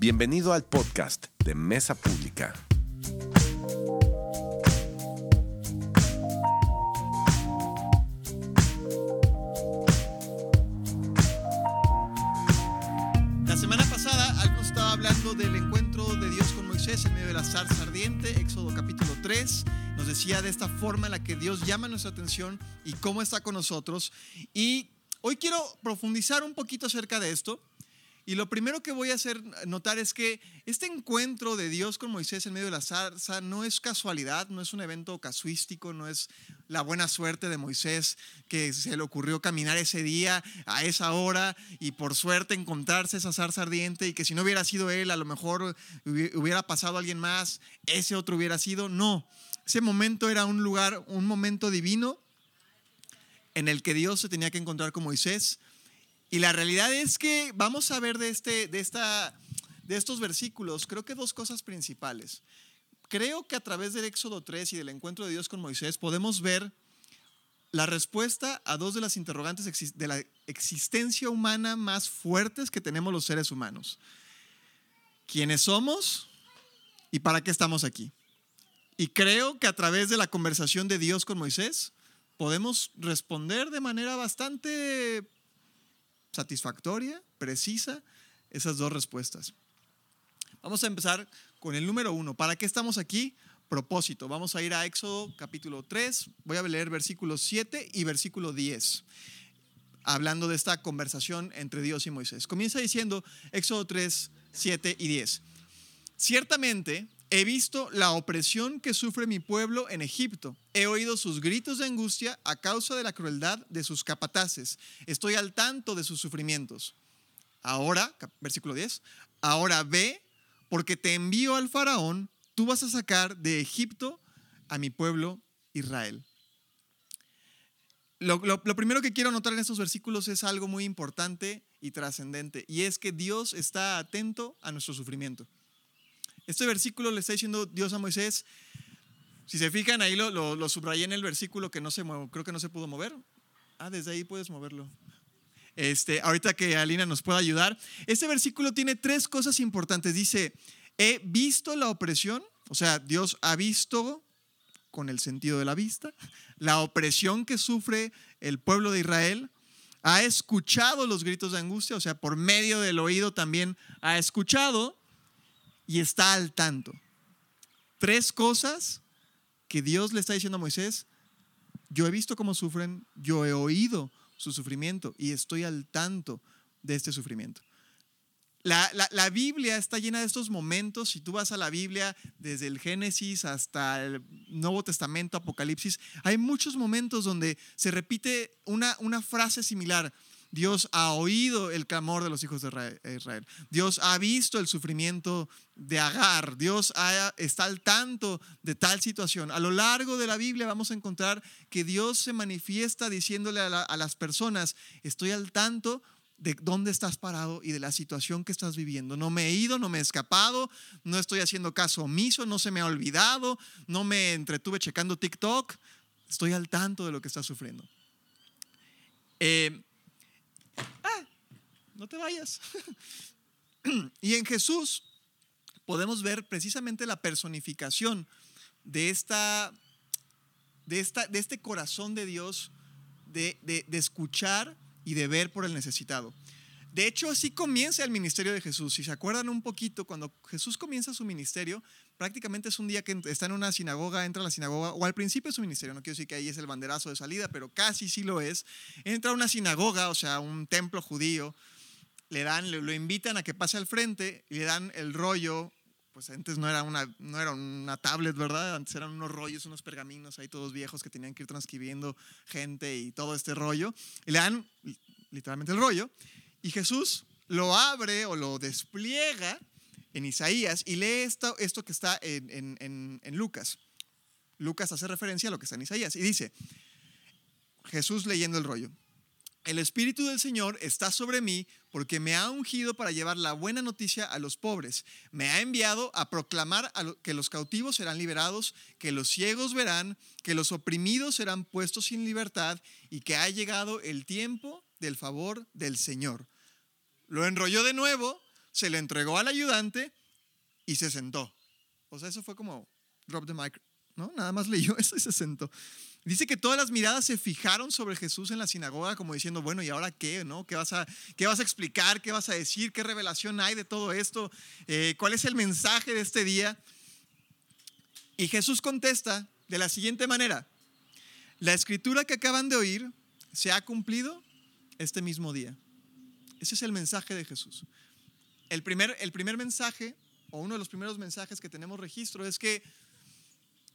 Bienvenido al podcast de Mesa Pública. La semana pasada algunos estaba hablando del encuentro de Dios con Moisés en medio de la zarza ardiente, Éxodo capítulo 3. Nos decía de esta forma en la que Dios llama nuestra atención y cómo está con nosotros. Y hoy quiero profundizar un poquito acerca de esto. Y lo primero que voy a hacer notar es que este encuentro de Dios con Moisés en medio de la zarza no es casualidad, no es un evento casuístico, no es la buena suerte de Moisés que se le ocurrió caminar ese día a esa hora y por suerte encontrarse esa zarza ardiente y que si no hubiera sido él, a lo mejor hubiera pasado alguien más, ese otro hubiera sido. No, ese momento era un lugar, un momento divino en el que Dios se tenía que encontrar con Moisés y la realidad es que vamos a ver de, este, de, esta, de estos versículos, creo que dos cosas principales. Creo que a través del Éxodo 3 y del encuentro de Dios con Moisés podemos ver la respuesta a dos de las interrogantes de la existencia humana más fuertes que tenemos los seres humanos. ¿Quiénes somos y para qué estamos aquí? Y creo que a través de la conversación de Dios con Moisés podemos responder de manera bastante satisfactoria, precisa, esas dos respuestas. Vamos a empezar con el número uno. ¿Para qué estamos aquí? Propósito. Vamos a ir a Éxodo capítulo 3. Voy a leer versículos 7 y versículo 10, hablando de esta conversación entre Dios y Moisés. Comienza diciendo Éxodo 3, 7 y 10. Ciertamente He visto la opresión que sufre mi pueblo en Egipto. He oído sus gritos de angustia a causa de la crueldad de sus capataces. Estoy al tanto de sus sufrimientos. Ahora, versículo 10, ahora ve, porque te envío al faraón, tú vas a sacar de Egipto a mi pueblo Israel. Lo, primero que quiero notar en estos versículos es algo muy importante y trascendente, y es que Dios está atento a nuestro sufrimiento. Este versículo le está diciendo Dios a Moisés. Si se fijan, ahí lo, lo, subrayé en el versículo que no se creo que no se pudo mover. Ah, desde ahí puedes moverlo. Este, ahorita que Alina nos pueda ayudar. Este versículo tiene tres cosas importantes. Dice, he visto la opresión, o sea, Dios ha visto con el sentido de la vista, la opresión que sufre el pueblo de Israel, ha escuchado los gritos de angustia, o sea, por medio del oído también ha escuchado, y está al tanto. Tres cosas que Dios le está diciendo a Moisés. Yo he visto cómo sufren, yo he oído su sufrimiento y estoy al tanto de este sufrimiento. La, la, Biblia está llena de estos momentos. Si tú vas a la Biblia desde el Génesis hasta el Nuevo Testamento, Apocalipsis, hay muchos momentos donde se repite una, una frase similar. Dios ha oído el clamor de los hijos de Israel. Dios ha visto el sufrimiento de Agar. Dios está al tanto de tal situación. A lo largo de la Biblia vamos a encontrar que Dios se manifiesta diciéndole a, a las personas, estoy al tanto de dónde estás parado y de la situación que estás viviendo. No me he ido, no me he escapado, no estoy haciendo caso omiso, no se me ha olvidado, no me entretuve checando TikTok. Estoy al tanto de lo que estás sufriendo. Eh, ah, no te vayas. y en Jesús podemos ver precisamente la personificación de, esta, de, esta, de este corazón de Dios de, de, escuchar y de ver por el necesitado. De hecho, así comienza el ministerio de Jesús. Si se acuerdan un poquito, cuando Jesús comienza su ministerio, prácticamente es un día que está en una sinagoga, entra a la sinagoga, o al principio de su ministerio, no quiero decir que ahí es el banderazo de salida, pero casi sí lo es. Entra a una sinagoga, o sea, un templo judío, le dan, lo invitan a que pase al frente, le dan el rollo, pues antes no era una, no era una tablet, ¿verdad? Antes eran unos rollos, unos pergaminos ahí todos viejos que tenían que ir transcribiendo gente y todo este rollo. Y le dan literalmente el rollo, y Jesús lo abre o lo despliega en Isaías y lee esto, esto que está en, Lucas. Lucas hace referencia a lo que está en Isaías y dice, Jesús leyendo el rollo, el Espíritu del Señor está sobre mí porque me ha ungido para llevar la buena noticia a los pobres. Me ha enviado a proclamar que los cautivos serán liberados, que los ciegos verán, que los oprimidos serán puestos sin libertad y que ha llegado el tiempo del favor del Señor. Lo enrolló de nuevo se le entregó al ayudante y se sentó. O sea, eso fue como drop the mic, ¿no? Nada más leyó eso y se sentó. Dice que todas las miradas se fijaron sobre Jesús en la sinagoga como diciendo, bueno, ¿y ahora qué? ¿no? ¿Qué, vas a, qué vas a explicar? ¿Qué vas a decir? ¿Qué revelación hay de todo esto? Eh, ¿Cuál es el mensaje de este día? Y Jesús contesta de la siguiente manera, la escritura que acaban de oír se ha cumplido este mismo día. Ese es el mensaje de Jesús. El primer, el primer mensaje, o uno de los primeros mensajes que tenemos registro, es que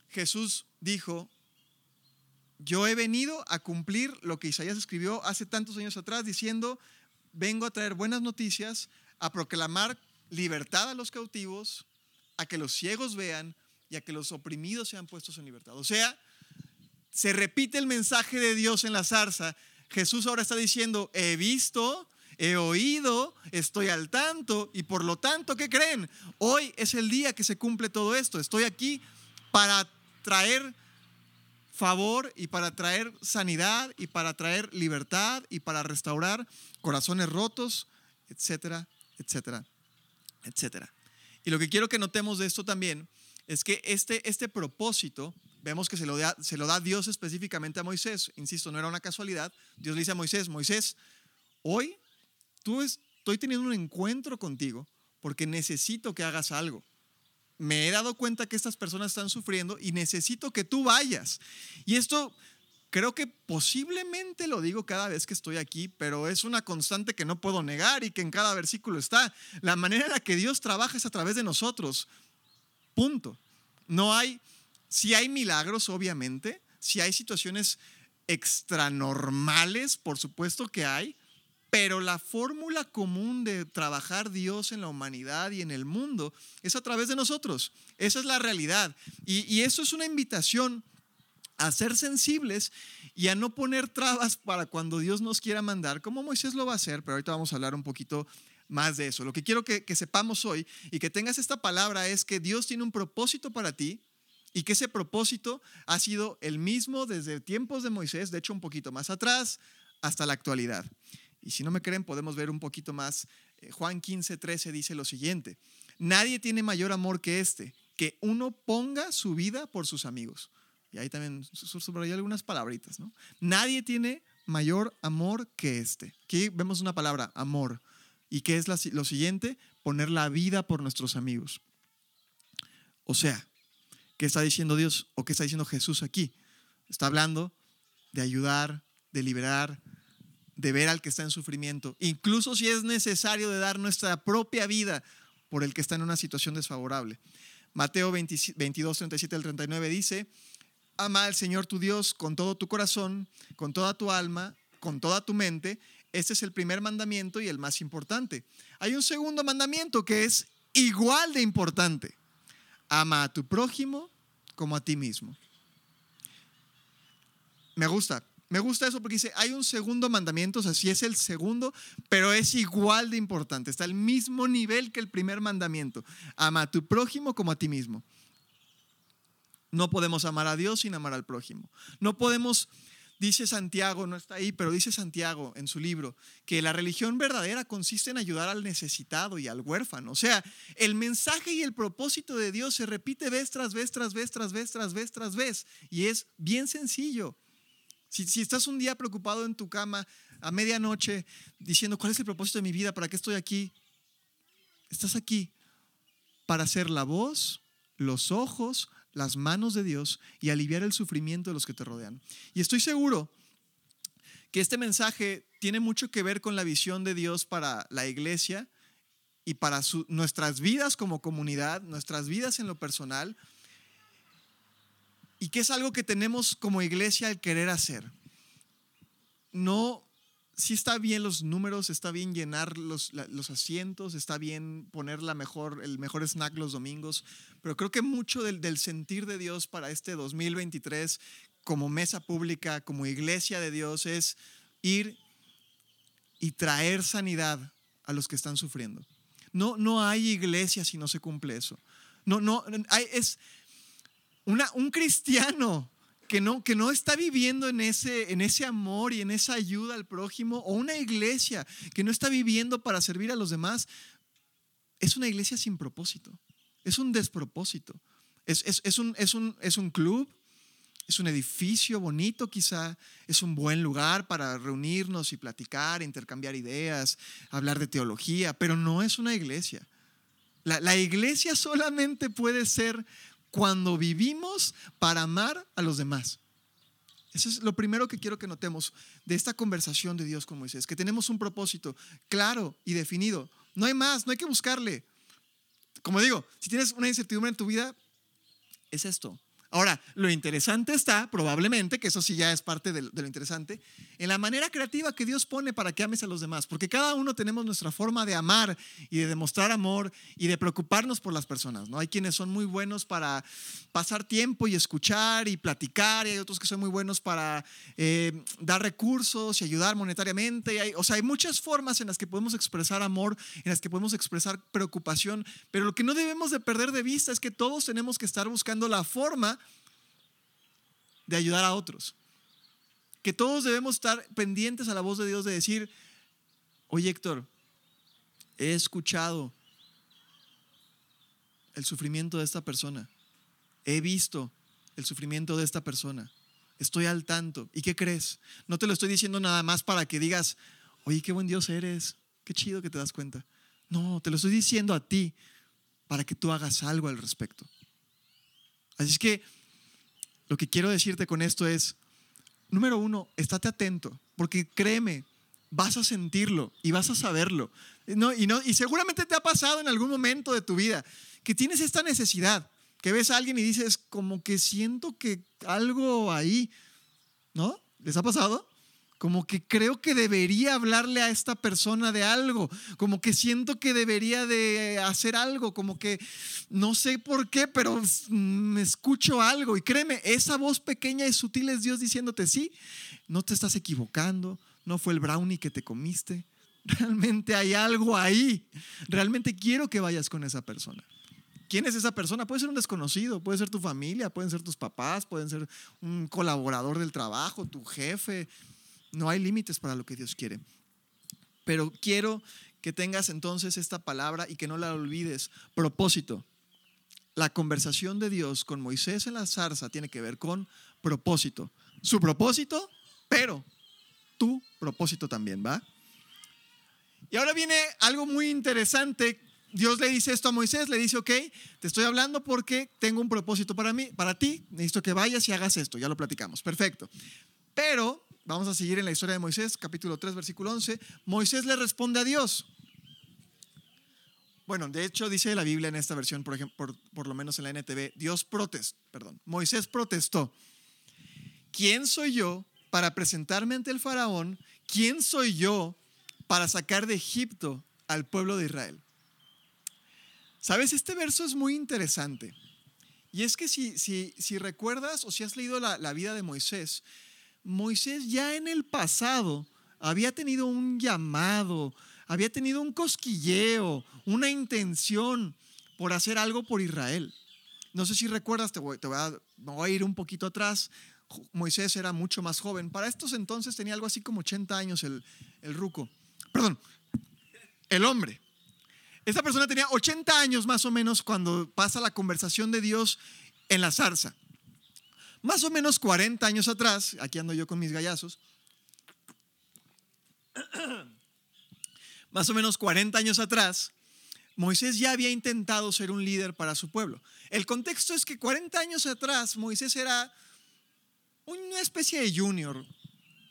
Jesús dijo, yo he venido a cumplir lo que Isaías escribió hace tantos años atrás, diciendo, vengo a traer buenas noticias, a proclamar libertad a los cautivos, a que los ciegos vean y a que los oprimidos sean puestos en libertad. O sea, se repite el mensaje de Dios en la zarza. Jesús ahora está diciendo, he visto, he oído, estoy al tanto y por lo tanto, ¿qué creen? Hoy es el día que se cumple todo esto. Estoy aquí para traer favor y para traer sanidad y para traer libertad y para restaurar corazones rotos, etcétera, etcétera, etcétera. Y lo que quiero que notemos de esto también es que este, este propósito, vemos que se lo, da, se lo da Dios específicamente a Moisés, insisto, no era una casualidad, Dios le dice a Moisés, Moisés, hoy tú estoy teniendo un encuentro contigo porque necesito que hagas algo me he dado cuenta que estas personas están sufriendo y necesito que tú vayas. Y esto creo que posiblemente lo digo cada vez que estoy aquí, pero es una constante que no puedo negar y que en cada versículo está. La manera en la que Dios trabaja es a través de nosotros. Punto. No hay, si hay milagros, obviamente, si hay situaciones extranormales, por supuesto que hay, pero la fórmula común de trabajar Dios en la humanidad y en el mundo es a través de nosotros. Esa es la realidad. Y, eso es una invitación a ser sensibles y a no poner trabas para cuando Dios nos quiera mandar, como Moisés lo va a hacer, pero ahorita vamos a hablar un poquito más de eso. Lo que quiero que, que sepamos hoy y que tengas esta palabra es que Dios tiene un propósito para ti y que ese propósito ha sido el mismo desde tiempos de Moisés, de hecho un poquito más atrás, hasta la actualidad. Y si no me creen, podemos ver un poquito más. Eh, Juan 15, 13 dice lo siguiente, nadie tiene mayor amor que este, que uno ponga su vida por sus amigos. Y ahí también hay algunas palabritas, ¿no? Nadie tiene mayor amor que este. Aquí vemos una palabra, amor. ¿Y qué es lo siguiente? Poner la vida por nuestros amigos. O sea, ¿qué está diciendo Dios o qué está diciendo Jesús aquí? Está hablando de ayudar, de liberar, de ver al que está en sufrimiento, incluso si es necesario de dar nuestra propia vida por el que está en una situación desfavorable. Mateo 22, 37 al 39 dice, ama al Señor tu Dios con todo tu corazón, con toda tu alma, con toda tu mente. Este es el primer mandamiento y el más importante. Hay un segundo mandamiento que es igual de importante. Ama a tu prójimo como a ti mismo. Me gusta, me gusta eso porque dice, hay un segundo mandamiento, o sea, sí es el segundo, pero es igual de importante, está al mismo nivel que el primer mandamiento. Ama a tu prójimo como a ti mismo. No podemos amar a Dios sin amar al prójimo. No podemos, dice Santiago, no está ahí, pero dice Santiago en su libro, que la religión verdadera consiste en ayudar al necesitado y al huérfano. O sea, el mensaje y el propósito de Dios se repite vez tras vez, tras vez, tras vez, tras vez, tras vez. Y es bien sencillo. Si, estás un día preocupado en tu cama a medianoche diciendo, ¿cuál es el propósito de mi vida? ¿Para qué estoy aquí? Estás aquí para ser la voz, los ojos, las manos de Dios y aliviar el sufrimiento de los que te rodean. Y estoy seguro que este mensaje tiene mucho que ver con la visión de Dios para la iglesia y para nuestras vidas como comunidad, nuestras vidas en lo personal, y que es algo que tenemos como iglesia el querer hacer. No, si está bien los números, está bien llenar los, los asientos, está bien poner la mejor, el mejor snack los domingos, pero creo que mucho del, del sentir de Dios para este 2023 como mesa pública, como iglesia de Dios, es ir y traer sanidad a los que están sufriendo. No, no hay iglesia si no se cumple eso. No, no, hay, es, un cristiano que no, que no está viviendo en ese, en ese amor y en esa ayuda al prójimo, o una iglesia que no está viviendo para servir a los demás, es una iglesia sin propósito, es un despropósito. Es, es, un, es, un, es un club, es un edificio bonito quizá, es un buen lugar para reunirnos y platicar, intercambiar ideas, hablar de teología, pero no es una iglesia. La, la iglesia solamente puede ser cuando vivimos para amar a los demás. Eso es lo primero que quiero que notemos de esta conversación de Dios con Moisés, que tenemos un propósito claro y definido. No hay más, no hay que buscarle. Como digo, si tienes una incertidumbre en tu vida, es esto. Ahora, lo interesante está, probablemente, que eso sí ya es parte de, lo interesante, en la manera creativa que Dios pone para que ames a los demás, porque cada uno tenemos nuestra forma de amar y de demostrar amor y de preocuparnos por las personas, ¿no? Hay quienes son muy buenos para pasar tiempo y escuchar y platicar, y hay otros que son muy buenos para eh, dar recursos y ayudar monetariamente, o sea, hay muchas formas en las que podemos expresar amor, en las que podemos expresar preocupación, pero lo que no debemos de perder de vista es que todos tenemos que estar buscando la forma de ayudar a otros. Que todos debemos estar pendientes a la voz de Dios de decir, oye Héctor, he escuchado el sufrimiento de esta persona, he visto el sufrimiento de esta persona, estoy al tanto. ¿Y qué crees? No te lo estoy diciendo nada más para que digas, oye, qué buen Dios eres, qué chido que te das cuenta. No, te lo estoy diciendo a ti para que tú hagas algo al respecto. Así es que lo que quiero decirte con esto es, número uno, estate atento, porque créeme, vas a sentirlo y vas a saberlo. No, y, no, y seguramente te ha pasado en algún momento de tu vida que tienes esta necesidad, que ves a alguien y dices, como que siento que algo ahí, ¿no? ¿Les ha pasado? Como que creo que debería hablarle a esta persona de algo, como que siento que debería de hacer algo, como que no sé por qué, pero me escucho algo y créeme, esa voz pequeña y sutil es Dios diciéndote, sí, no te estás equivocando, no fue el brownie que te comiste, realmente hay algo ahí, realmente quiero que vayas con esa persona. ¿Quién es esa persona? Puede ser un desconocido, puede ser tu familia, pueden ser tus papás, pueden ser un colaborador del trabajo, tu jefe, no hay límites para lo que Dios quiere. Pero quiero que tengas entonces esta palabra y que no la olvides. Propósito. La conversación de Dios con Moisés en la zarza tiene que ver con propósito. Su propósito, pero tu propósito también, ¿va? Y ahora viene algo muy interesante. Dios le dice esto a Moisés, le dice, ok, te estoy hablando porque tengo un propósito para mí, para ti, necesito que vayas y hagas esto, ya lo platicamos, perfecto. Pero Vamos a seguir en la historia de Moisés, capítulo 3, versículo 11. Moisés le responde a Dios. Bueno, de hecho dice la Biblia en esta versión, por, ejemplo, por, lo menos en la NTV, Dios protestó, perdón, Moisés protestó. ¿Quién soy yo para presentarme ante el faraón? ¿Quién soy yo para sacar de Egipto al pueblo de Israel? Sabes, este verso es muy interesante. Y es que si, si, si recuerdas o si has leído la, la vida de Moisés, Moisés ya en el pasado había tenido un llamado, había tenido un cosquilleo, una intención por hacer algo por Israel. No sé si recuerdas, te voy, a, ir un poquito atrás. Moisés era mucho más joven. Para estos entonces tenía algo así como 80 años el, el ruco. Perdón, el hombre. Esta persona tenía 80 años más o menos cuando pasa la conversación de Dios en la zarza. Más o menos 40 años atrás, aquí ando yo con mis gallazos, más o menos 40 años atrás, Moisés ya había intentado ser un líder para su pueblo. El contexto es que 40 años atrás Moisés era una especie de junior,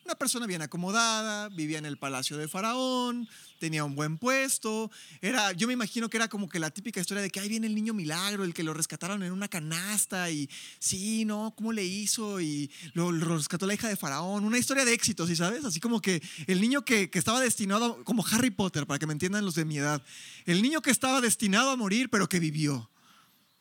una persona bien acomodada, vivía en el palacio de Faraón, tenía un buen puesto. Era, yo me imagino que era como que la típica historia de que ahí viene el niño milagro, el que lo rescataron en una canasta y sí, no, ¿cómo le hizo? Y lo, rescató la hija de Faraón. Una historia de éxito, ¿sí sabes? Así como que el niño que, que estaba destinado, como Harry Potter, para que me entiendan los de mi edad, el niño que estaba destinado a morir, pero que vivió.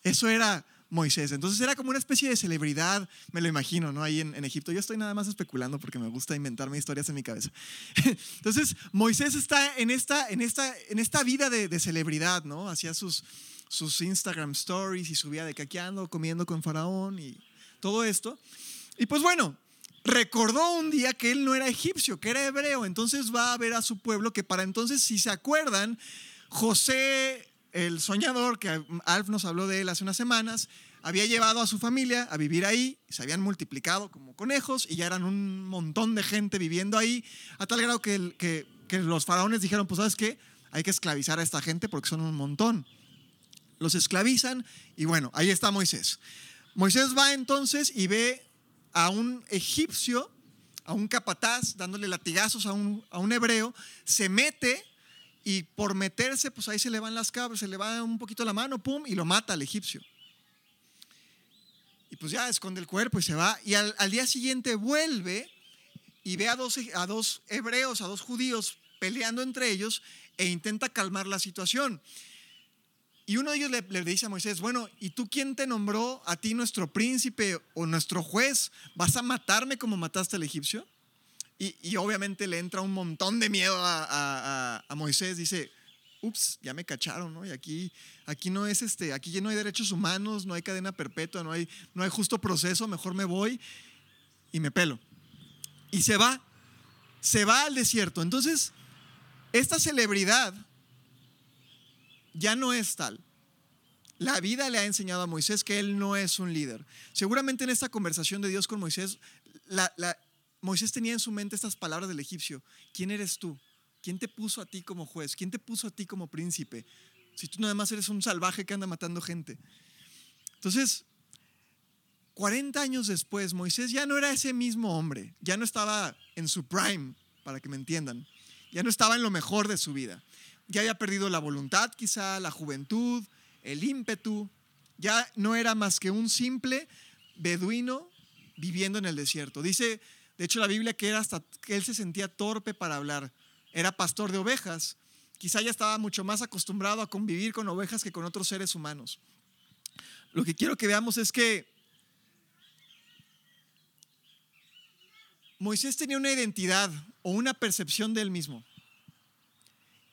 Eso era Moisés. Entonces era como una especie de celebridad, me lo imagino, ¿no? Ahí en, Egipto. Yo estoy nada más especulando porque me gusta inventarme historias en mi cabeza. Entonces Moisés está en esta, en esta, en esta vida de, celebridad, ¿no? Hacía sus, sus Instagram stories y subía de caqueando, comiendo con Faraón y todo esto. Y pues bueno, recordó un día que él no era egipcio, que era hebreo. Entonces va a ver a su pueblo que para entonces, si se acuerdan, José el soñador, que Alf nos habló de él hace unas semanas, había llevado a su familia a vivir ahí, se habían multiplicado como conejos y ya eran un montón de gente viviendo ahí, a tal grado que, que, que los faraones dijeron, pues sabes qué, hay que esclavizar a esta gente porque son un montón. Los esclavizan y bueno, ahí está Moisés. Moisés va entonces y ve a un egipcio, a un capataz, dándole latigazos a un, a un hebreo, se mete y por meterse, pues ahí se le van las cabras, se le va un poquito la mano, pum, y lo mata al egipcio. Y pues ya esconde el cuerpo y se va. Y al, día siguiente vuelve y ve a dos, a dos hebreos, a dos judíos peleando entre ellos e intenta calmar la situación. Y uno de ellos le, le, dice a Moisés, bueno, ¿y tú quién te nombró a ti nuestro príncipe o nuestro juez? ¿Vas a matarme como mataste al egipcio? Y, obviamente le entra un montón de miedo a, Moisés. Dice, ups, ya me cacharon, ¿no? Y aquí, aquí no es este, aquí no hay derechos humanos, no hay cadena perpetua, no hay, no hay justo proceso, mejor me voy y me pelo. Y se va, se va al desierto. Entonces, esta celebridad ya no es tal. La vida le ha enseñado a Moisés que él no es un líder. Seguramente en esta conversación de Dios con Moisés, la, Moisés tenía en su mente estas palabras del egipcio. ¿Quién eres tú? ¿Quién te puso a ti como juez? ¿Quién te puso a ti como príncipe? Si tú nada más eres un salvaje que anda matando gente. Entonces, 40 años después, Moisés ya no era ese mismo hombre, ya no estaba en su prime, para que me entiendan, ya no estaba en lo mejor de su vida. Ya había perdido la voluntad, quizá, la juventud, el ímpetu, ya no era más que un simple beduino viviendo en el desierto. Dice de hecho, la Biblia que era hasta que él se sentía torpe para hablar. Era pastor de ovejas. Quizá ya estaba mucho más acostumbrado a convivir con ovejas que con otros seres humanos. Lo que quiero que veamos es que Moisés tenía una identidad o una percepción de él mismo.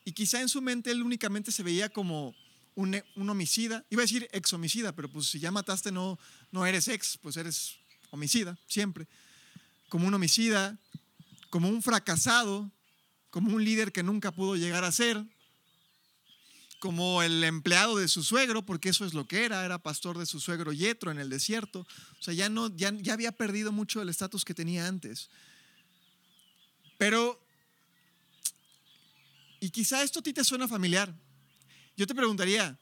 Y quizá en su mente él únicamente se veía como un, homicida. Iba a decir ex homicida, pero pues si ya mataste no, no eres ex, pues eres homicida, siempre como un homicida, como un fracasado, como un líder que nunca pudo llegar a ser, como el empleado de su suegro, porque eso es lo que era, era pastor de su suegro Yetro en el desierto. O sea, ya, no, ya, ya había perdido mucho del estatus que tenía antes. Pero, y quizá esto a ti te suena familiar. Yo te preguntaría,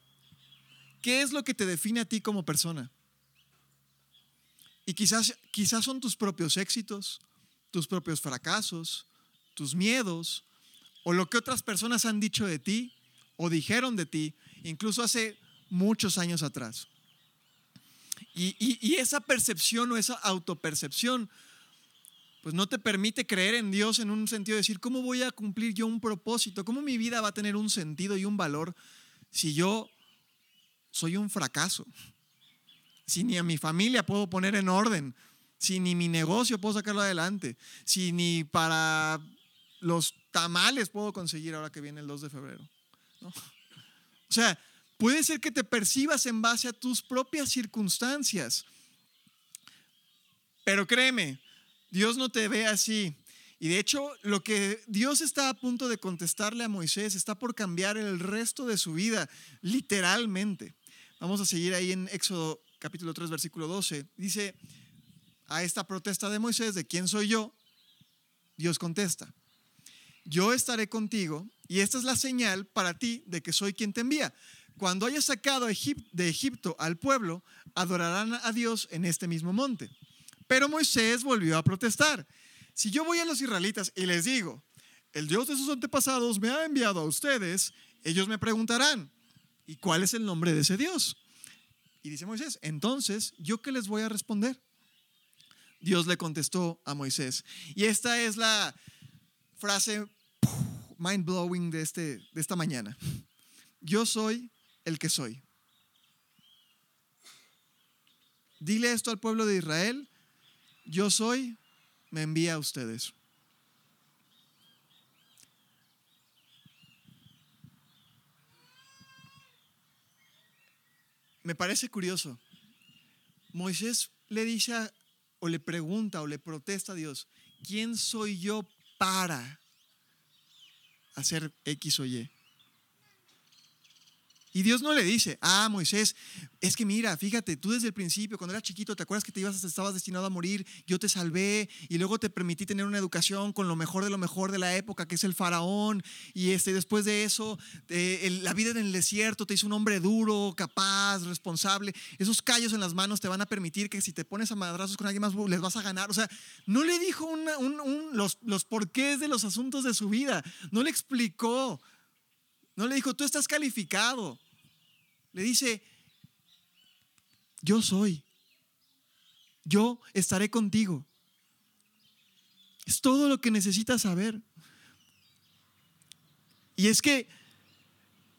¿qué es lo que te define a ti como persona? Y quizás, quizás son tus propios éxitos, tus propios fracasos, tus miedos, o lo que otras personas han dicho de ti o dijeron de ti, incluso hace muchos años atrás. Y, esa percepción o esa autopercepción, pues no te permite creer en Dios en un sentido de decir, ¿cómo voy a cumplir yo un propósito? ¿Cómo mi vida va a tener un sentido y un valor si yo soy un fracaso? Si ni a mi familia puedo poner en orden, si ni mi negocio puedo sacarlo adelante, si ni para los tamales puedo conseguir ahora que viene el 2 de febrero. O sea, puede ser que te percibas en base a tus propias circunstancias, pero créeme, Dios no te ve así. Y de hecho, lo que Dios está a punto de contestarle a Moisés está por cambiar el resto de su vida, literalmente. Vamos a seguir ahí en Éxodo capítulo 3, versículo 12, dice, a esta protesta de Moisés, de quién soy yo, Dios contesta, yo estaré contigo y esta es la señal para ti de que soy quien te envía. Cuando hayas sacado de Egipto al pueblo, adorarán a Dios en este mismo monte. Pero Moisés volvió a protestar. Si yo voy a los israelitas y les digo, el Dios de sus antepasados me ha enviado a ustedes, ellos me preguntarán, ¿y cuál es el nombre de ese Dios? Y dice Moisés, entonces, ¿yo qué les voy a responder? Dios le contestó a Moisés. Y esta es la frase mind blowing de, este, de esta mañana. Yo soy el que soy. Dile esto al pueblo de Israel. Yo soy, me envía a ustedes. Me parece curioso. Moisés le dice o le pregunta o le protesta a Dios, ¿quién soy yo para hacer X o Y? Y Dios no le dice, ah, Moisés, es que mira, fíjate, tú desde el principio, cuando eras chiquito, ¿te acuerdas que te ibas, estabas destinado a morir? Yo te salvé y luego te permití tener una educación con lo mejor de lo mejor de la época, que es el faraón. Y este, después de eso, eh, la vida en el desierto te hizo un hombre duro, capaz, responsable. Esos callos en las manos te van a permitir que si te pones a madrazos con alguien más, les vas a ganar. O sea, no le dijo los, los porqués de los asuntos de su vida, no le explicó. No le dijo, tú estás calificado. Le dice, yo soy. Yo estaré contigo. Es todo lo que necesitas saber. Y es que,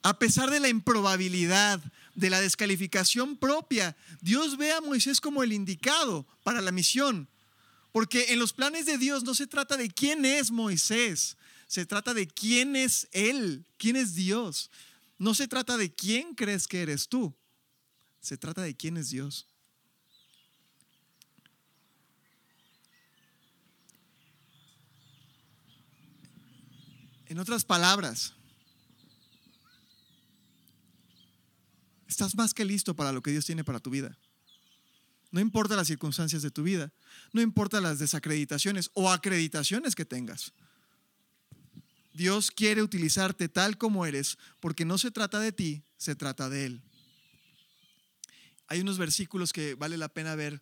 a pesar de la improbabilidad, de la descalificación propia, Dios ve a Moisés como el indicado para la misión. Porque en los planes de Dios no se trata de quién es Moisés, se trata de quién es Él, quién es Dios. No se trata de quién crees que eres tú, se trata de quién es Dios. En otras palabras, estás más que listo para lo que Dios tiene para tu vida. No importa las circunstancias de tu vida, no importa las desacreditaciones o acreditaciones que tengas. Dios quiere utilizarte tal como eres, porque no se trata de ti, se trata de Él. Hay unos versículos que vale la pena ver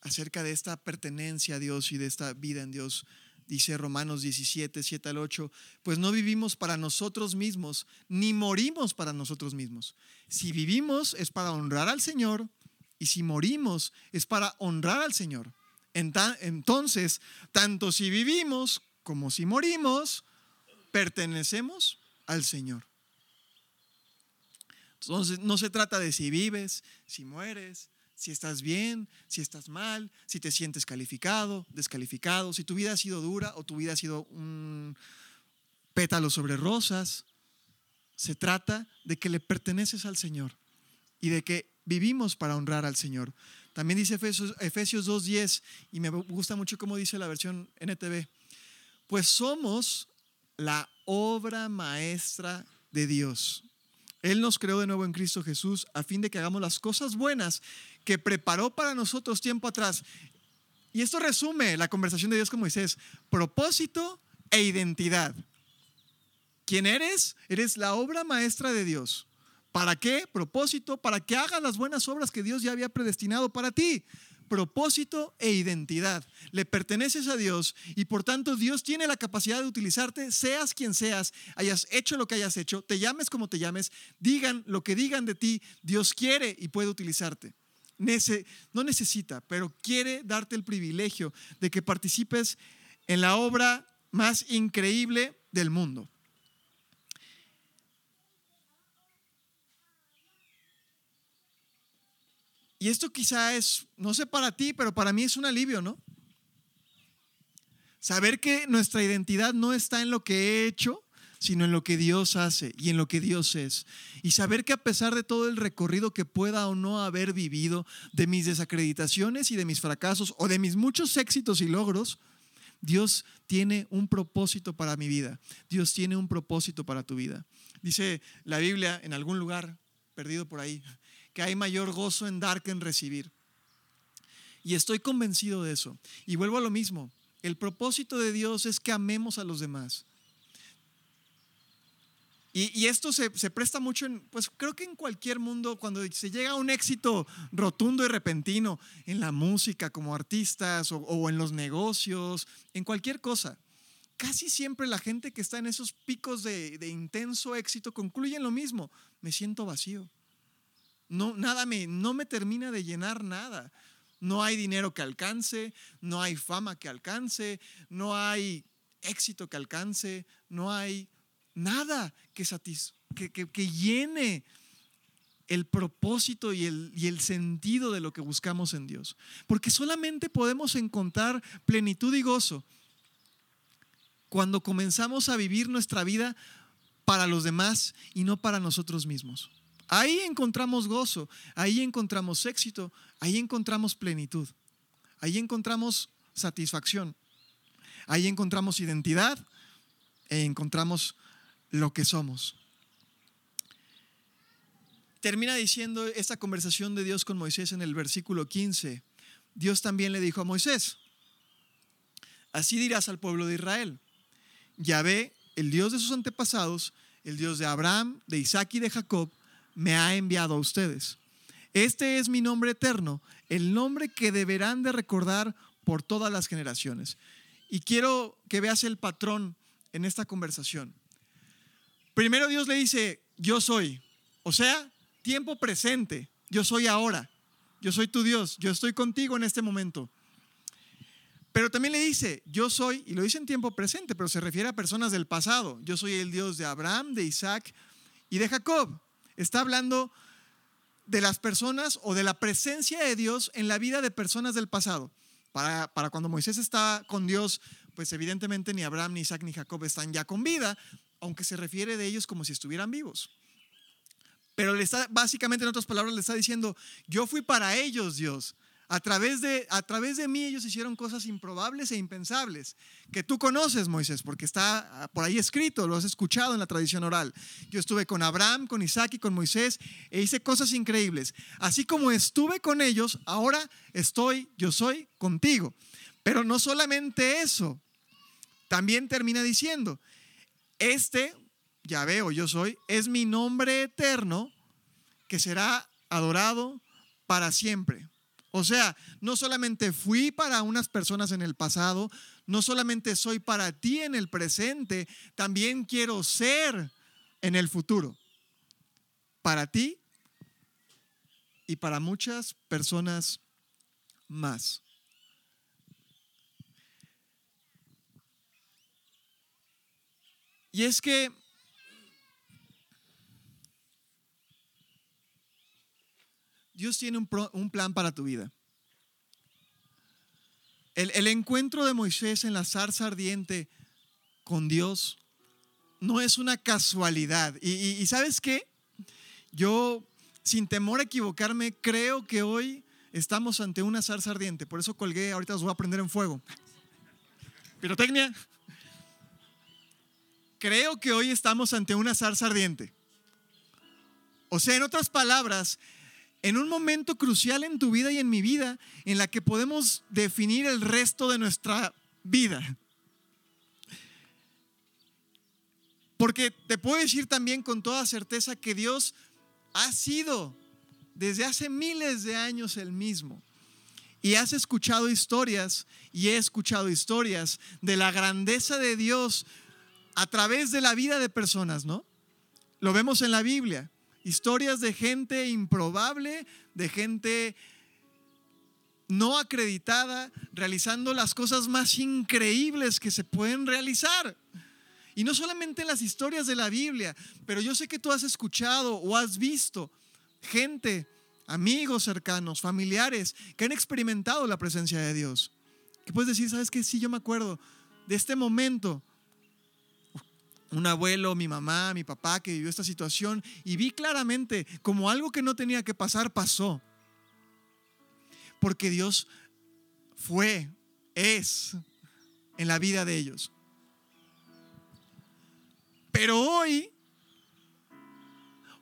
acerca de esta pertenencia a Dios y de esta vida en Dios. Dice Romanos 17, 7 al 8, pues no vivimos para nosotros mismos, ni morimos para nosotros mismos. Si vivimos es para honrar al Señor, y si morimos es para honrar al Señor. Entonces, tanto si vivimos como si morimos, pertenecemos al Señor. Entonces no se trata de si vives, si mueres, si estás bien, si estás mal, si te sientes calificado, descalificado, si tu vida ha sido dura o tu vida ha sido un pétalo sobre rosas. Se trata de que le perteneces al Señor y de que vivimos para honrar al Señor. También dice Efesios, Efesios 2.10 y me gusta mucho cómo dice la versión NTV. Pues somos la obra maestra de Dios. Él nos creó de nuevo en Cristo Jesús a fin de que hagamos las cosas buenas que preparó para nosotros tiempo atrás. Y esto resume la conversación de Dios con Moisés. Propósito e identidad. ¿Quién eres? Eres la obra maestra de Dios. ¿Para qué? Propósito, para que hagas las buenas obras que Dios ya había predestinado para ti propósito e identidad. Le perteneces a Dios y por tanto Dios tiene la capacidad de utilizarte, seas quien seas, hayas hecho lo que hayas hecho, te llames como te llames, digan lo que digan de ti, Dios quiere y puede utilizarte. no necesita, pero quiere darte el privilegio de que participes en la obra más increíble del mundo. Y esto quizá es, no sé para ti, pero para mí es un alivio, ¿no? Saber que nuestra identidad no está en lo que he hecho, sino en lo que Dios hace y en lo que Dios es. Y saber que a pesar de todo el recorrido que pueda o no haber vivido, de mis desacreditaciones y de mis fracasos, o de mis muchos éxitos y logros, Dios tiene un propósito para mi vida. Dios tiene un propósito para tu vida. Dice la Biblia en algún lugar, perdido por ahí, que hay mayor gozo en dar que en recibir. Y estoy convencido de eso. Y vuelvo a lo mismo. El propósito de Dios es que amemos a los demás. Y, esto se, presta mucho en, pues creo que en cualquier mundo, cuando se llega a un éxito rotundo y repentino, en la música como artistas o, en los negocios, en cualquier cosa, casi siempre la gente que está en esos picos de, de intenso éxito concluye en lo mismo, me siento vacío. No, nada me, no me termina de llenar nada. No hay dinero que alcance, no hay fama que alcance, no hay éxito que alcance, no hay nada que, que, llene el propósito y el, y el sentido de lo que buscamos en Dios. Porque solamente podemos encontrar plenitud y gozo cuando comenzamos a vivir nuestra vida para los demás y no para nosotros mismos. Ahí encontramos gozo, ahí encontramos éxito, ahí encontramos plenitud, ahí encontramos satisfacción, ahí encontramos identidad e encontramos lo que somos. termina diciendo esta conversación de Dios con Moisés en el versículo 15. Dios también le dijo a Moisés, así dirás al pueblo de Israel, Yahvé, el Dios de sus antepasados, el Dios de Abraham, de Isaac y de Jacob, me ha enviado a ustedes. Este es mi nombre eterno, el nombre que deberán de recordar por todas las generaciones. Y quiero que veas el patrón en esta conversación. Primero Dios le dice, yo soy. O sea, tiempo presente. Yo soy ahora. Yo soy tu Dios. Yo estoy contigo en este momento. Pero también le dice, yo soy, y lo dice en tiempo presente, pero se refiere a personas del pasado. Yo soy el Dios de Abraham, de Isaac y de Jacob. Está hablando de las personas o de la presencia de Dios en la vida de personas del pasado. Para, para cuando Moisés está con Dios, pues evidentemente ni Abraham, ni Isaac, ni Jacob están ya con vida, aunque se refiere de ellos como si estuvieran vivos. Pero le está, básicamente en otras palabras, le está diciendo, yo fui para ellos, Dios. A través, de, a través de mí ellos hicieron cosas improbables e impensables, que tú conoces, Moisés, porque está ah, por ahí escrito, lo has escuchado en la tradición oral. Yo estuve con Abraham, con Isaac y con Moisés e hice cosas increíbles. Así como estuve con ellos, ahora estoy, yo soy contigo. Pero no solamente eso, también termina diciendo, este, ya veo, yo soy, es mi nombre eterno que será adorado para siempre. O sea, no solamente fui para unas personas en el pasado, no solamente soy para ti en el presente, también quiero ser en el futuro. Para ti y para muchas personas más. Y es que Dios tiene un, plan para tu vida. El, encuentro de Moisés en la zarza ardiente con Dios no es una casualidad. Y, y sabes qué? Yo, sin temor a equivocarme, creo que hoy estamos ante una zarza ardiente. Por eso colgué, ahorita los voy a prender en fuego. Pirotecnia. Creo que hoy estamos ante una zarza ardiente. O sea, en otras palabras, en un momento crucial en tu vida y en mi vida, en la que podemos definir el resto de nuestra vida. Porque te puedo decir también con toda certeza que Dios ha sido desde hace miles de años el mismo. Y has escuchado historias y he escuchado historias de la grandeza de Dios a través de la vida de personas, ¿no? Lo vemos en la Biblia. Historias de gente improbable, de gente no acreditada, realizando las cosas más increíbles que se pueden realizar. Y no solamente las historias de la Biblia, pero yo sé que tú has escuchado o has visto gente, amigos cercanos, familiares, que han experimentado la presencia de Dios. Que puedes decir, ¿sabes qué? Sí, yo me acuerdo de este momento un abuelo, mi mamá, mi papá que vivió esta situación y vi claramente como algo que no tenía que pasar pasó. Porque Dios fue, es en la vida de ellos. Pero hoy,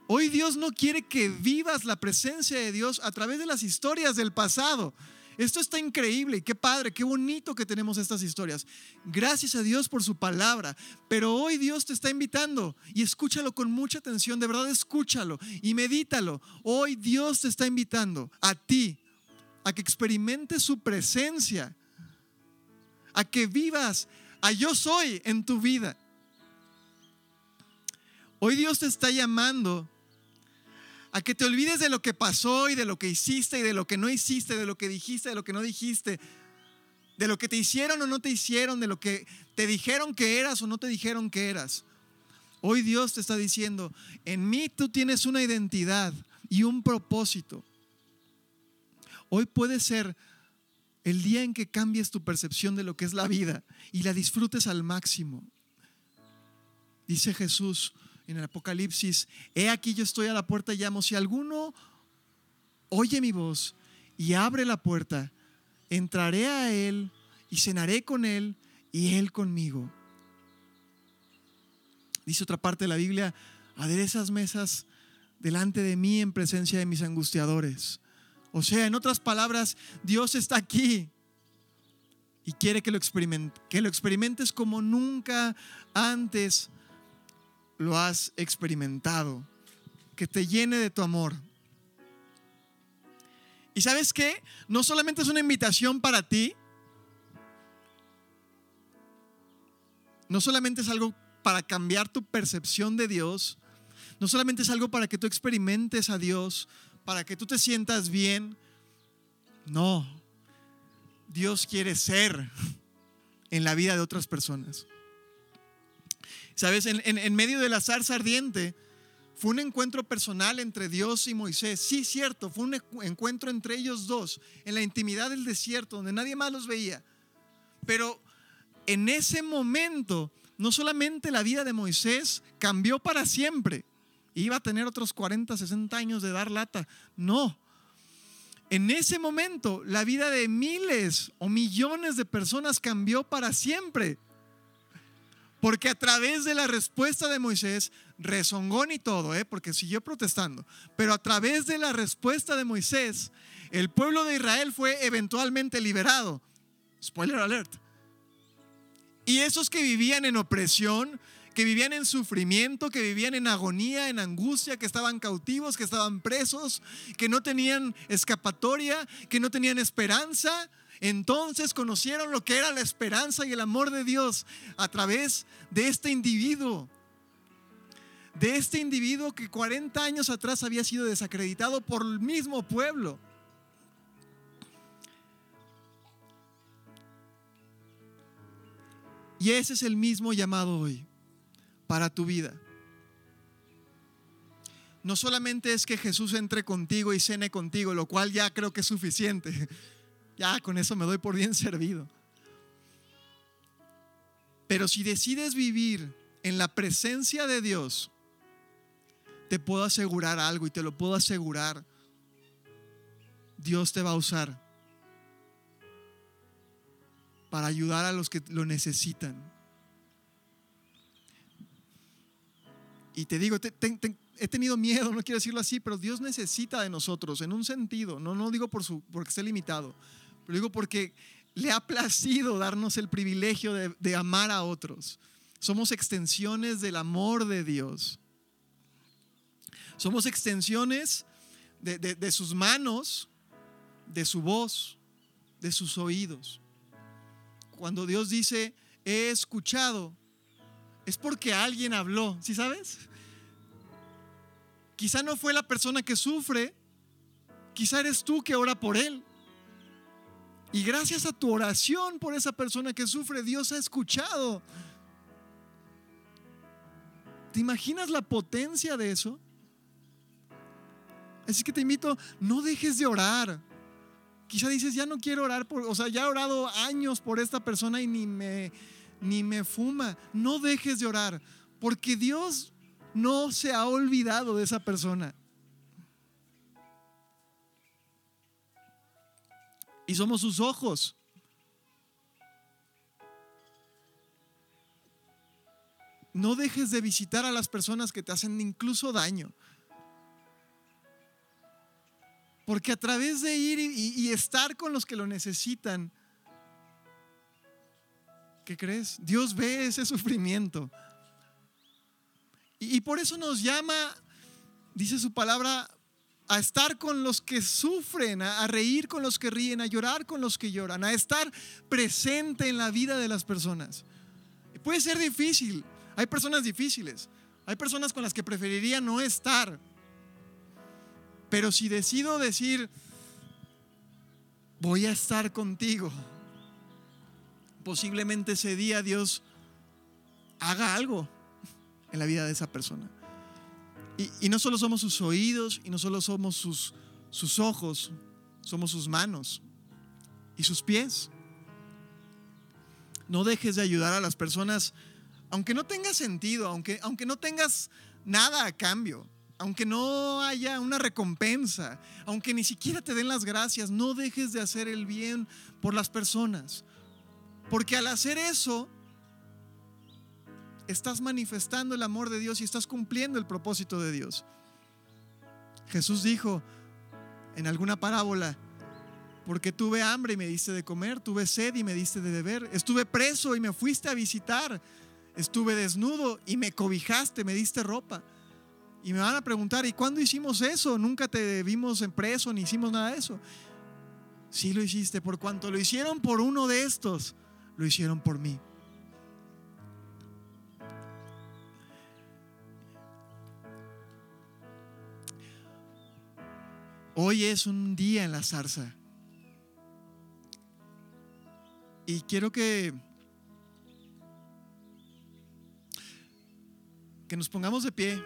hoy Dios no quiere que vivas la presencia de Dios a través de las historias del pasado. Esto está increíble, qué padre, qué bonito que tenemos estas historias. Gracias a Dios por su palabra. Pero hoy Dios te está invitando y escúchalo con mucha atención, de verdad escúchalo y medítalo. Hoy Dios te está invitando a ti a que experimentes su presencia, a que vivas a yo soy en tu vida. Hoy Dios te está llamando a que te olvides de lo que pasó y de lo que hiciste y de lo que no hiciste, de lo que dijiste, de lo que no dijiste, de lo que te hicieron o no te hicieron, de lo que te dijeron que eras o no te dijeron que eras. Hoy Dios te está diciendo, en mí tú tienes una identidad y un propósito. Hoy puede ser el día en que cambies tu percepción de lo que es la vida y la disfrutes al máximo. Dice Jesús, en el Apocalipsis, he aquí yo estoy a la puerta y llamo, si alguno oye mi voz y abre la puerta, entraré a él y cenaré con él y él conmigo. Dice otra parte de la Biblia, aderezas mesas delante de mí en presencia de mis angustiadores. O sea, en otras palabras, Dios está aquí y quiere que lo, que lo experimentes como nunca antes lo has experimentado. Que te llene de tu amor. Y sabes qué? No solamente es una invitación para ti, no solamente es algo para cambiar tu percepción de Dios, no solamente es algo para que tú experimentes a Dios, para que tú te sientas bien. No, Dios quiere ser en la vida de otras personas. Sabes, en, medio de la zarza ardiente fue un encuentro personal entre Dios y Moisés. Sí, cierto, fue un encuentro entre ellos dos, en la intimidad del desierto, donde nadie más los veía. Pero en ese momento, no solamente la vida de Moisés cambió para siempre, iba a tener otros 40, 60 años de dar lata. No. En ese momento, la vida de miles o millones de personas cambió para siempre. Porque a través de la respuesta de Moisés, rezongón y todo, ¿eh? porque siguió protestando, pero a través de la respuesta de Moisés, el pueblo de Israel fue eventualmente liberado. Spoiler alert. Y esos que vivían en opresión, que vivían en sufrimiento, que vivían en agonía, en angustia, que estaban cautivos, que estaban presos, que no tenían escapatoria, que no tenían esperanza. Entonces conocieron lo que era la esperanza y el amor de Dios a través de este individuo. De este individuo que 40 años atrás había sido desacreditado por el mismo pueblo. Y ese es el mismo llamado hoy para tu vida. No solamente es que Jesús entre contigo y cene contigo, lo cual ya creo que es suficiente. Ya con eso me doy por bien servido. Pero si decides vivir en la presencia de Dios, te puedo asegurar algo y te lo puedo asegurar. Dios te va a usar para ayudar a los que lo necesitan. Y te digo, he tenido miedo, no quiero decirlo así, pero Dios necesita de nosotros en un sentido. No, no digo por su, porque esté limitado, pero digo porque le ha placido darnos el privilegio de, amar a otros. Somos extensiones del amor de Dios. Somos extensiones de, de, sus manos, de su voz, de sus oídos. Cuando Dios dice, he escuchado, es porque alguien habló, ¿sí sabes? Quizá no fue la persona que sufre, quizá eres tú que ora por él. Y gracias a tu oración por esa persona que sufre, Dios ha escuchado. ¿Te imaginas la potencia de eso? Así que te invito, no dejes de orar. Quizá dices, ya no quiero orar, por, o sea, ya he orado años por esta persona y ni me, ni me fuma. No dejes de orar, porque Dios no se ha olvidado de esa persona. Y somos sus ojos. No dejes de visitar a las personas que te hacen incluso daño. Porque a través de ir y, estar con los que lo necesitan, ¿Qué crees? Dios ve ese sufrimiento. Y, por eso nos llama, dice su palabra, a estar con los que sufren, a, reír con los que ríen, a llorar con los que lloran, a estar presente en la vida de las personas. Puede ser difícil, hay personas difíciles, hay personas con las que preferiría no estar. Pero si decido decir, voy a estar contigo, posiblemente ese día Dios haga algo en la vida de esa persona. Y, no solo somos sus oídos y no solo somos sus, sus ojos, somos sus manos y sus pies. No dejes de ayudar a las personas, aunque no tenga sentido, aunque, aunque no tengas nada a cambio, aunque no haya una recompensa, aunque ni siquiera te den las gracias, no dejes de hacer el bien por las personas. Porque al hacer eso, estás manifestando el amor de Dios y estás cumpliendo el propósito de Dios. Jesús dijo en alguna parábola, porque tuve hambre y me diste de comer, tuve sed y me diste de beber, estuve preso y me fuiste a visitar, estuve desnudo y me cobijaste, me diste ropa. Y me van a preguntar, ¿y cuándo hicimos eso? Nunca te vimos en preso ni hicimos nada de eso. Sí lo hiciste, por cuanto lo hicieron por uno de estos, lo hicieron por mí. Hoy es un día en la zarza. Y quiero que que nos pongamos de pie.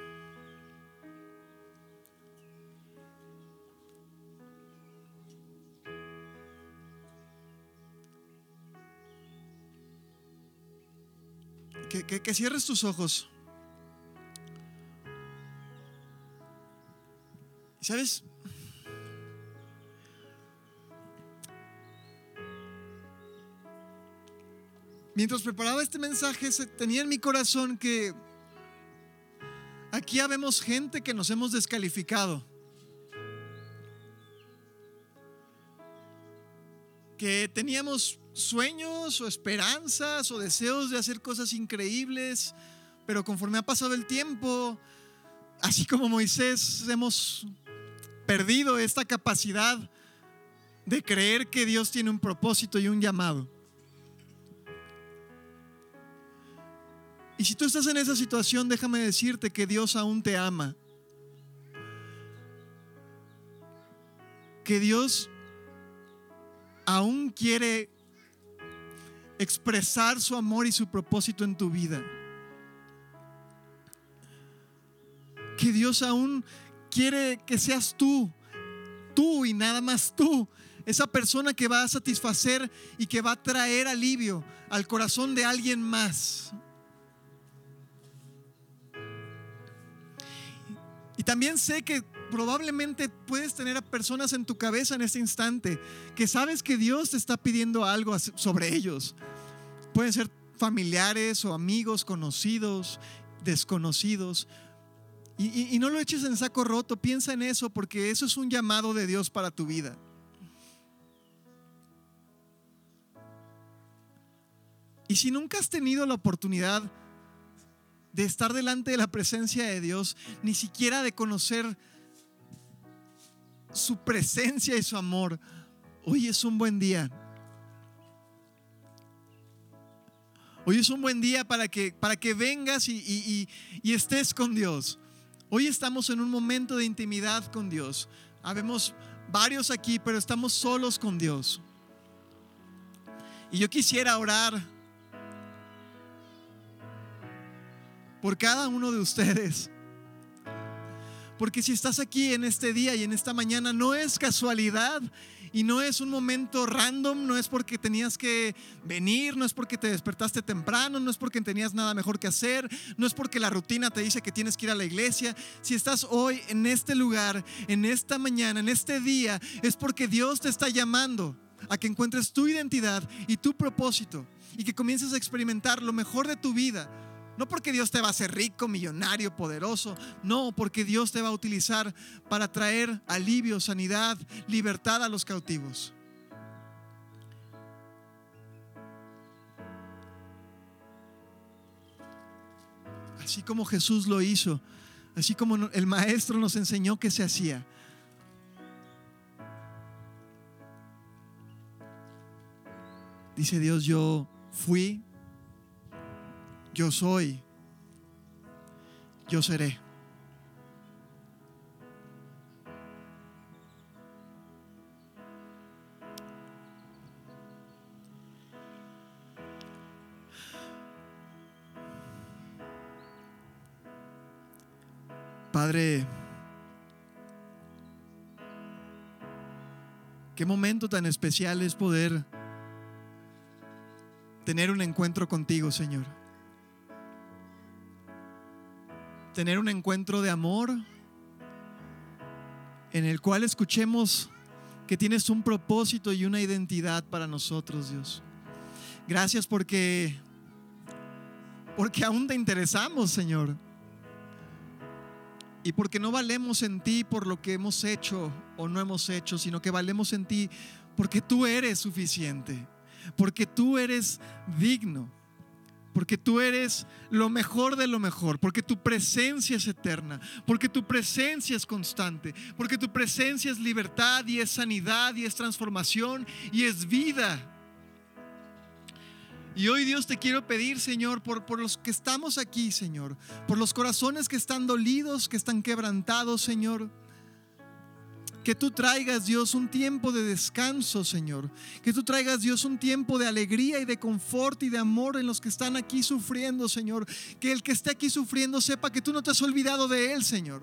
Que, cierres tus ojos. ¿Sabes? Mientras preparaba este mensaje, tenía en mi corazón que aquí habemos gente que nos hemos descalificado. Que teníamos sueños o esperanzas o deseos de hacer cosas increíbles, pero conforme ha pasado el tiempo, así como Moisés, hemos perdido esta capacidad de creer que Dios tiene un propósito y un llamado. Y si tú estás en esa situación, déjame decirte que Dios aún te ama. Que Dios aún quiere expresar su amor y su propósito en tu vida. Que Dios aún quiere que seas tú, tú y nada más tú, esa persona que va a satisfacer y que va a traer alivio al corazón de alguien más. Y también sé que probablemente puedes tener a personas en tu cabeza en este instante que sabes que Dios te está pidiendo algo sobre ellos. Pueden ser familiares o amigos, conocidos, desconocidos. Y, y, no lo eches en saco roto, piensa en eso porque eso es un llamado de Dios para tu vida. Y si nunca has tenido la oportunidad de estar delante de la presencia de Dios, ni siquiera de conocer su presencia y su amor. Hoy es un buen día. Hoy es un buen día para que, para que vengas y, y estés con Dios. Hoy estamos en un momento de intimidad con Dios. Habemos varios aquí, pero estamos solos con Dios. Y yo quisiera orar por cada uno de ustedes. Porque si estás aquí en este día y en esta mañana, no es casualidad y no es un momento random, no es porque tenías que venir, no es porque te despertaste temprano, no es porque tenías nada mejor que hacer, no es porque la rutina te dice que tienes que ir a la iglesia. Si estás hoy en este lugar, en esta mañana, en este día, es porque Dios te está llamando a que encuentres tu identidad y tu propósito y que comiences a experimentar lo mejor de tu vida no porque Dios te va a hacer rico, millonario, poderoso. No, porque Dios te va a utilizar para traer alivio, sanidad, libertad a los cautivos. Así como Jesús lo hizo, así como el Maestro nos enseñó que se hacía. Dice Dios, yo fui yo soy, yo seré. Padre, qué momento tan especial es poder tener un encuentro contigo, Señor. Tener un encuentro de amor en el cual escuchemos que tienes un propósito y una identidad para nosotros, Dios. Gracias porque porque aún te interesamos, Señor. Y porque no valemos en ti por lo que hemos hecho o no hemos hecho, sino que valemos en ti porque tú eres suficiente, porque tú eres digno, porque tú eres lo mejor de lo mejor, porque tu presencia es eterna, porque tu presencia es constante, porque tu presencia es libertad y es sanidad y es transformación y es vida. Y hoy Dios te quiero pedir, Señor, por, por los que estamos aquí, Señor, por los corazones que están dolidos, que están quebrantados, Señor. Que tú traigas, Dios, un tiempo de descanso, Señor. Que tú traigas, Dios, un tiempo de alegría y de confort y de amor en los que están aquí sufriendo, Señor. Que el que esté aquí sufriendo sepa que tú no te has olvidado de él, Señor.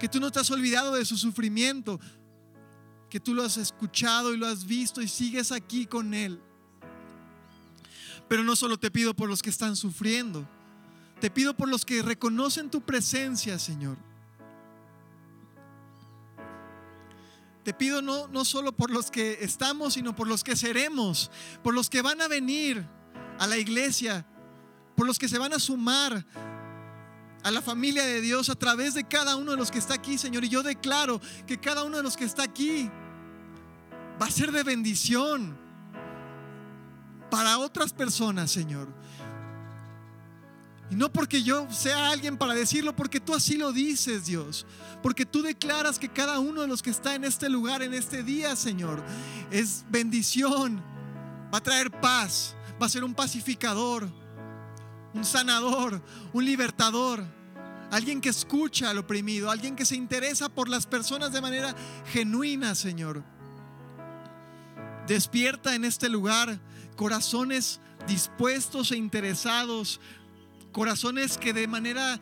Que tú no te has olvidado de su sufrimiento. Que tú lo has escuchado y lo has visto y sigues aquí con él. Pero no solo te pido por los que están sufriendo, te pido por los que reconocen tu presencia, Señor. Te pido no, no solo por los que estamos, sino por los que seremos, por los que van a venir a la iglesia, por los que se van a sumar a la familia de Dios a través de cada uno de los que está aquí, Señor. Y yo declaro que cada uno de los que está aquí va a ser de bendición para otras personas, Señor. Y no porque yo sea alguien para decirlo, porque tú así lo dices, Dios. Porque tú declaras que cada uno de los que está en este lugar, en este día, Señor, es bendición. Va a traer paz. Va a ser un pacificador, un sanador, un libertador. Alguien que escucha al oprimido, alguien que se interesa por las personas de manera genuina, Señor. Despierta en este lugar corazones dispuestos e interesados, corazones que de manera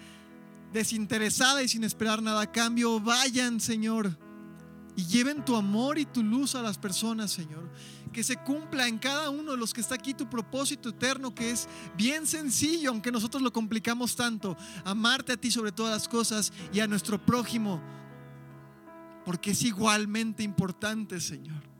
desinteresada y sin esperar nada a cambio vayan, Señor, y lleven tu amor y tu luz a las personas, Señor. Que se cumpla en cada uno de los que está aquí tu propósito eterno, que es bien sencillo, aunque nosotros lo complicamos tanto. Amarte a ti sobre todas las cosas y a nuestro prójimo, porque es igualmente importante, Señor.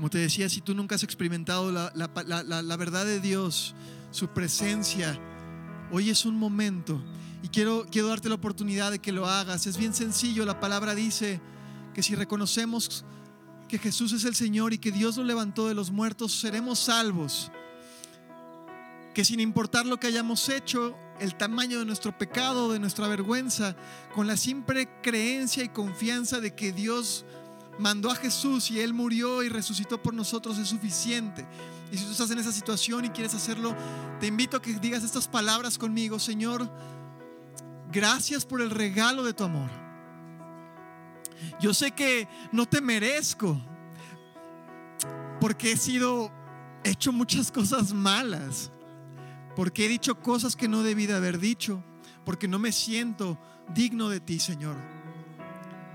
Como te decía, si tú nunca has experimentado la, la, la, verdad de Dios, su presencia, hoy es un momento y quiero, quiero darte la oportunidad de que lo hagas. Es bien sencillo, la palabra dice que si reconocemos que Jesús es el Señor y que Dios lo levantó de los muertos, seremos salvos. Que sin importar lo que hayamos hecho, el tamaño de nuestro pecado, de nuestra vergüenza, con la simple creencia y confianza de que Dios mandó a Jesús y Él murió y resucitó por nosotros es suficiente. Y si tú estás en esa situación y quieres hacerlo, te invito a que digas estas palabras conmigo, Señor, gracias por el regalo de tu amor. Yo sé que no te merezco porque he sido hecho muchas cosas malas, porque he dicho cosas que no debí de haber dicho, porque no me siento digno de ti, Señor.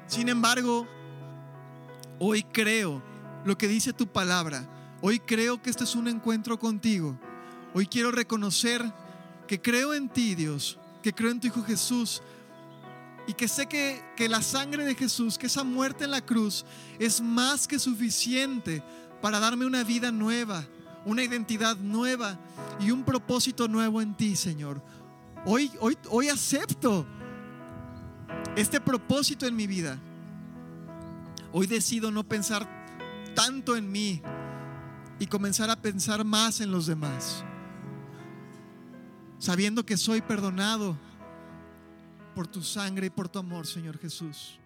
Sin embargo, Hoy creo lo que dice tu palabra. Hoy creo que este es un encuentro contigo. Hoy quiero reconocer que creo en ti, Dios, que creo en tu Hijo Jesús y que sé que, que la sangre de Jesús, que esa muerte en la cruz es más que suficiente para darme una vida nueva, una identidad nueva y un propósito nuevo en ti, Señor. Hoy, hoy, hoy acepto este propósito en mi vida. Hoy decido no pensar tanto en mí y comenzar a pensar más en los demás. Sabiendo que soy perdonado por tu sangre y por tu amor, Señor Jesús.